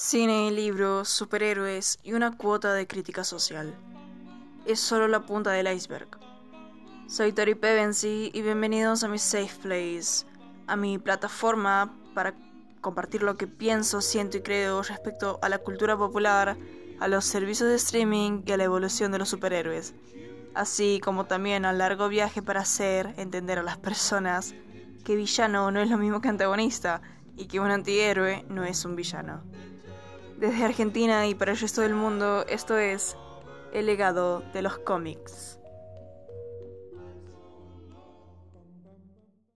Cine, libros, superhéroes y una cuota de crítica social. Es solo la punta del iceberg. Soy Tori Pevensey y bienvenidos a mi Safe Place, a mi plataforma para compartir lo que pienso, siento y creo respecto a la cultura popular, a los servicios de streaming y a la evolución de los superhéroes, así como también al largo viaje para hacer entender a las personas que villano no es lo mismo que antagonista y que un antihéroe no es un villano. Desde Argentina y para el resto del mundo, esto es El legado de los cómics.